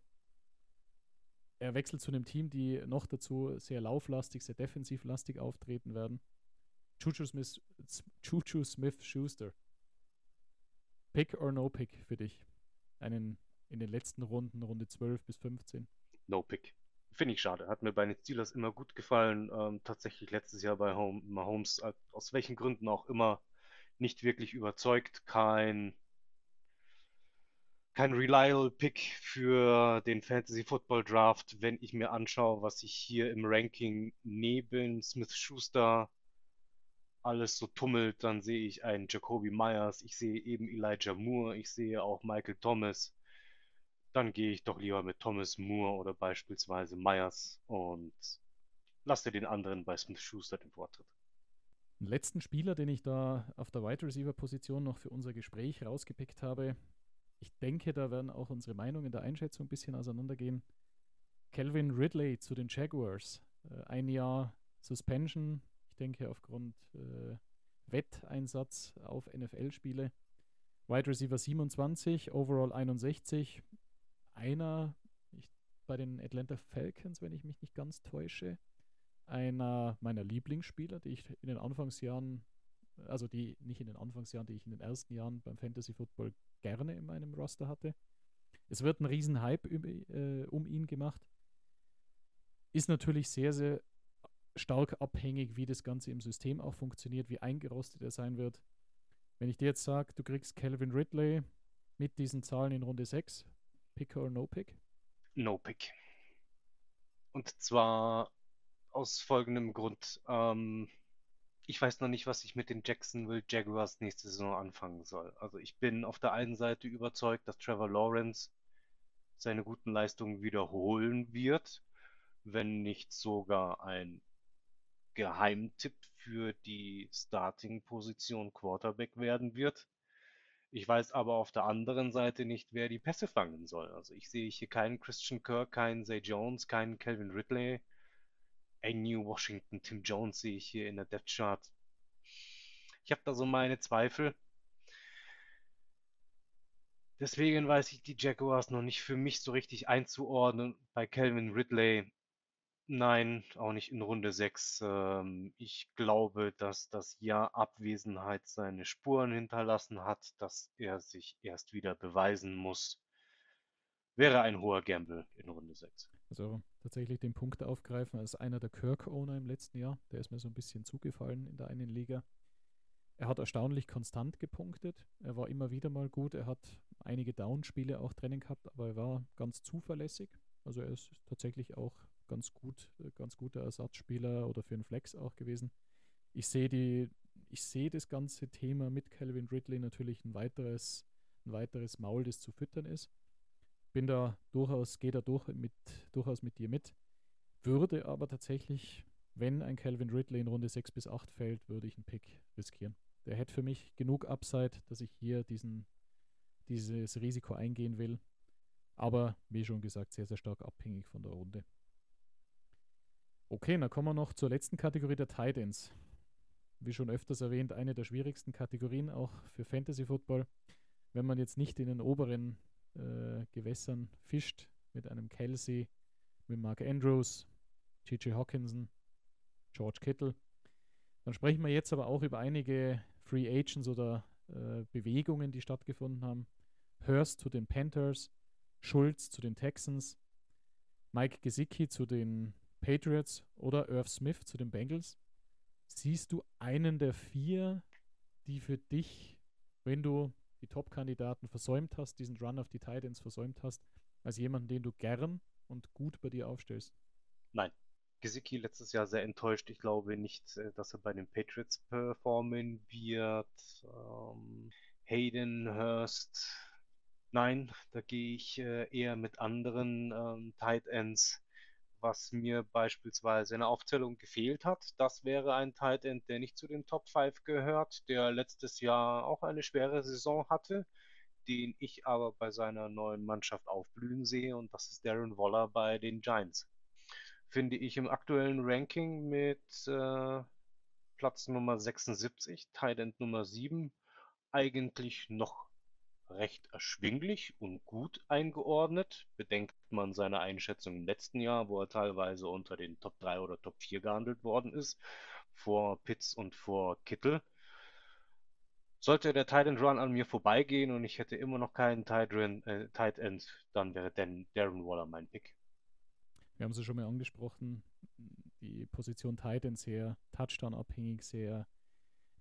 er wechselt zu einem Team, die noch dazu sehr lauflastig, sehr defensivlastig auftreten werden. Juju Smith, Juju Smith Schuster. Pick or no pick für dich? Einen in den letzten Runden, Runde 12 bis 15. No pick. Finde ich schade. Hat mir bei den Steelers immer gut gefallen. Ähm, tatsächlich letztes Jahr bei Home, Mahomes, äh, aus welchen Gründen auch immer, nicht wirklich überzeugt. Kein kein reliable Pick für den Fantasy Football Draft, wenn ich mir anschaue, was ich hier im Ranking neben Smith Schuster alles so tummelt, dann sehe ich einen Jacoby Myers, ich sehe eben Elijah Moore, ich sehe auch Michael Thomas. Dann gehe ich doch lieber mit Thomas Moore oder beispielsweise Myers und lasse den anderen bei Smith Schuster den Vortritt. Den letzten Spieler, den ich da auf der Wide Receiver Position noch für unser Gespräch rausgepickt habe, ich denke, da werden auch unsere Meinungen der Einschätzung ein bisschen auseinandergehen. Calvin Ridley zu den Jaguars. Äh, ein Jahr Suspension, ich denke aufgrund äh, Wetteinsatz auf NFL-Spiele. Wide Receiver 27, Overall 61. Einer ich, bei den Atlanta Falcons, wenn ich mich nicht ganz täusche, einer meiner Lieblingsspieler, die ich in den Anfangsjahren, also die nicht in den Anfangsjahren, die ich in den ersten Jahren beim Fantasy Football gerne in meinem Roster hatte. Es wird ein Riesenhype äh, um ihn gemacht. Ist natürlich sehr, sehr stark abhängig, wie das Ganze im System auch funktioniert, wie eingerostet er sein wird. Wenn ich dir jetzt sage, du kriegst Calvin Ridley mit diesen Zahlen in Runde 6, Pick or No Pick? No Pick. Und zwar aus folgendem Grund. Ähm, ich weiß noch nicht, was ich mit den Jacksonville Jaguars nächste Saison anfangen soll. Also ich bin auf der einen Seite überzeugt, dass Trevor Lawrence seine guten Leistungen wiederholen wird, wenn nicht sogar ein Geheimtipp für die Starting-Position Quarterback werden wird. Ich weiß aber auf der anderen Seite nicht, wer die Pässe fangen soll. Also ich sehe hier keinen Christian Kirk, keinen Zay Jones, keinen Calvin Ridley. Ein New Washington, Tim Jones sehe ich hier in der Depth Chart. Ich habe da so meine Zweifel. Deswegen weiß ich die Jaguars noch nicht für mich so richtig einzuordnen. Bei Calvin Ridley, nein, auch nicht in Runde 6. Ähm, ich glaube, dass das Jahr Abwesenheit seine Spuren hinterlassen hat, dass er sich erst wieder beweisen muss. Wäre ein hoher Gamble in Runde 6. Also tatsächlich den Punkt aufgreifen als einer der Kirk-Owner im letzten Jahr. Der ist mir so ein bisschen zugefallen in der einen Liga. Er hat erstaunlich konstant gepunktet. Er war immer wieder mal gut. Er hat einige Downspiele auch drinnen gehabt, aber er war ganz zuverlässig. Also er ist tatsächlich auch ganz gut, ganz guter Ersatzspieler oder für einen Flex auch gewesen. Ich sehe die, ich sehe das ganze Thema mit Calvin Ridley natürlich ein weiteres, ein weiteres Maul, das zu füttern ist bin da durchaus, gehe da durch mit, durchaus mit dir mit. Würde aber tatsächlich, wenn ein Calvin Ridley in Runde 6 bis 8 fällt, würde ich einen Pick riskieren. Der hätte für mich genug Upside, dass ich hier diesen, dieses Risiko eingehen will. Aber wie schon gesagt, sehr, sehr stark abhängig von der Runde. Okay, dann kommen wir noch zur letzten Kategorie der Tight Ends. Wie schon öfters erwähnt, eine der schwierigsten Kategorien auch für Fantasy Football. Wenn man jetzt nicht in den oberen äh, Gewässern fischt mit einem Kelsey, mit Mark Andrews, T.J. Hawkinson, George Kittle. Dann sprechen wir jetzt aber auch über einige Free Agents oder äh, Bewegungen, die stattgefunden haben. Hurst zu den Panthers, Schulz zu den Texans, Mike Gesicki zu den Patriots oder Irv Smith zu den Bengals. Siehst du einen der vier, die für dich, wenn du die Top-Kandidaten versäumt hast, diesen Run auf die Titans versäumt hast, als jemanden, den du gern und gut bei dir aufstellst? Nein. Gesicki letztes Jahr sehr enttäuscht. Ich glaube nicht, äh, dass er bei den Patriots performen wird. Ähm, Hayden Hurst. Nein, da gehe ich äh, eher mit anderen ähm, Tight Ends was mir beispielsweise in der Aufzählung gefehlt hat. Das wäre ein Tight End, der nicht zu den Top 5 gehört, der letztes Jahr auch eine schwere Saison hatte, den ich aber bei seiner neuen Mannschaft aufblühen sehe und das ist Darren Waller bei den Giants. Finde ich im aktuellen Ranking mit äh, Platz Nummer 76, Tight End Nummer 7 eigentlich noch recht erschwinglich und gut eingeordnet. Bedenkt man seine Einschätzung im letzten Jahr, wo er teilweise unter den Top 3 oder Top 4 gehandelt worden ist, vor Pitts und vor Kittel. Sollte der Tight End Run an mir vorbeigehen und ich hätte immer noch keinen Tight, äh, End, dann wäre Dan Darren Waller mein Pick. Wir haben es schon mal angesprochen, die Position Tight End sehr Touchdown-abhängig, sehr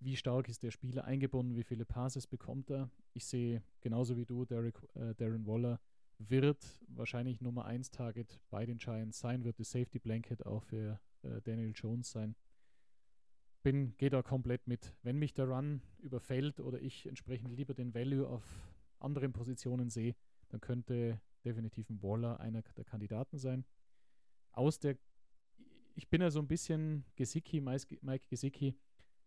wie stark ist der Spieler eingebunden, wie viele Passes bekommt er. Ich sehe genauso wie du, Derek, äh, Darren Waller wird wahrscheinlich Nummer 1 Target bei den Giants sein, wird das Safety Blanket auch für äh, Daniel Jones sein. bin, gehe da komplett mit. Wenn mich der Run überfällt oder ich entsprechend lieber den Value auf anderen Positionen sehe, dann könnte definitiv ein Waller einer der Kandidaten sein. Aus der, ich bin ja so ein bisschen Gesicki, Mike Gesicki.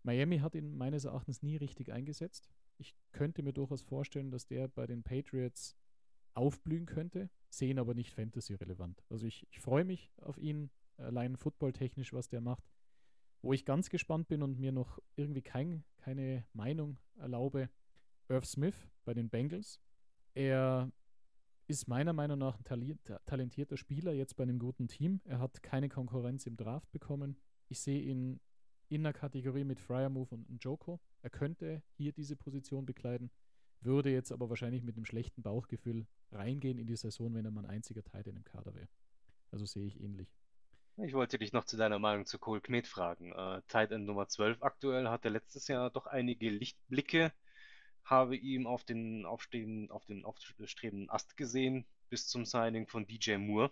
Miami hat ihn meines Erachtens nie richtig eingesetzt. Ich könnte mir durchaus vorstellen, dass der bei den Patriots aufblühen könnte, sehen aber nicht Fantasy-relevant. Also ich, ich freue mich auf ihn, allein footballtechnisch, was der macht. Wo ich ganz gespannt bin und mir noch irgendwie kein, keine Meinung erlaube, Irv Smith bei den Bengals. Er ist meiner Meinung nach ein talentierter Spieler jetzt bei einem guten Team. Er hat keine Konkurrenz im Draft bekommen. Ich sehe ihn in der Kategorie mit Fryermove und Joko. Er könnte hier diese Position bekleiden, würde jetzt aber wahrscheinlich mit einem schlechten Bauchgefühl reingehen in die Saison, wenn er mal ein einziger in dem Kader wäre. Also sehe ich ähnlich. Ich wollte dich noch zu deiner Meinung zu Cole Kmet fragen. Äh, Tight End Nummer 12 aktuell hatte letztes Jahr doch einige Lichtblicke. Habe ihm auf den aufstehenden, auf den aufstrebenden Ast gesehen bis zum Signing von DJ Moore.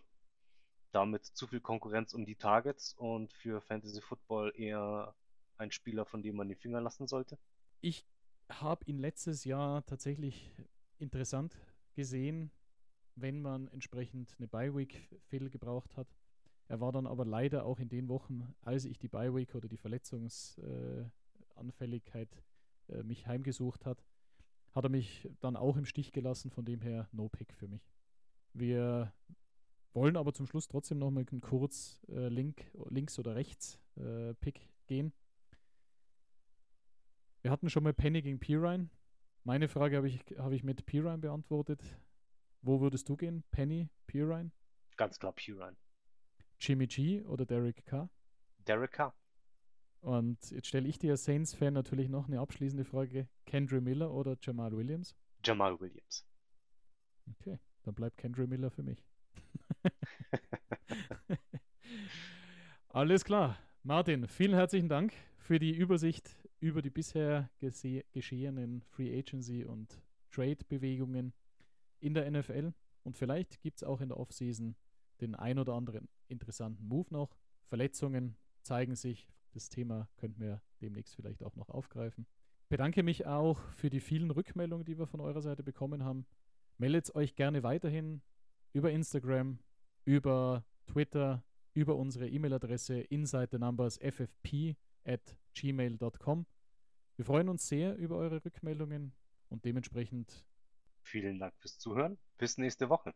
Damit zu viel Konkurrenz um die Targets und für Fantasy Football eher ein Spieler, von dem man die Finger lassen sollte. Ich habe ihn letztes Jahr tatsächlich interessant gesehen, wenn man entsprechend eine Bye-Week viel gebraucht hat. Er war dann aber leider auch in den Wochen, als ich die Bye-Week oder die Verletzungsanfälligkeit äh, mich heimgesucht hat, hat er mich dann auch im Stich gelassen. Von dem her No Pick für mich. Wir wollen aber zum Schluss trotzdem noch mal kurz äh, Link, links oder rechts äh, Pick gehen. Wir hatten schon mal Penny gegen Pirine. Meine Frage habe ich, hab ich mit Pirine beantwortet. Wo würdest du gehen? Penny, Pirine? Ganz klar Pirine. Jimmy G oder Derek Carr? Derek Carr. Und jetzt stelle ich dir als Saints-Fan natürlich noch eine abschließende Frage. Kendra Miller oder Jamal Williams? Jamal Williams. Okay, dann bleibt Kendra Miller für mich. Alles klar. Martin, vielen herzlichen Dank für die Übersicht über die bisher geschehenen Free Agency und Trade-Bewegungen in der NFL. Und vielleicht gibt es auch in der Offseason den ein oder anderen interessanten Move noch. Verletzungen zeigen sich. Das Thema könnten wir demnächst vielleicht auch noch aufgreifen. Bedanke mich auch für die vielen Rückmeldungen, die wir von eurer Seite bekommen haben. Meldet euch gerne weiterhin über Instagram, über Twitter, über unsere E-Mail-Adresse insidethenumbers.ffp at gmail.com. Wir freuen uns sehr über eure Rückmeldungen und dementsprechend vielen Dank fürs Zuhören. Bis nächste Woche.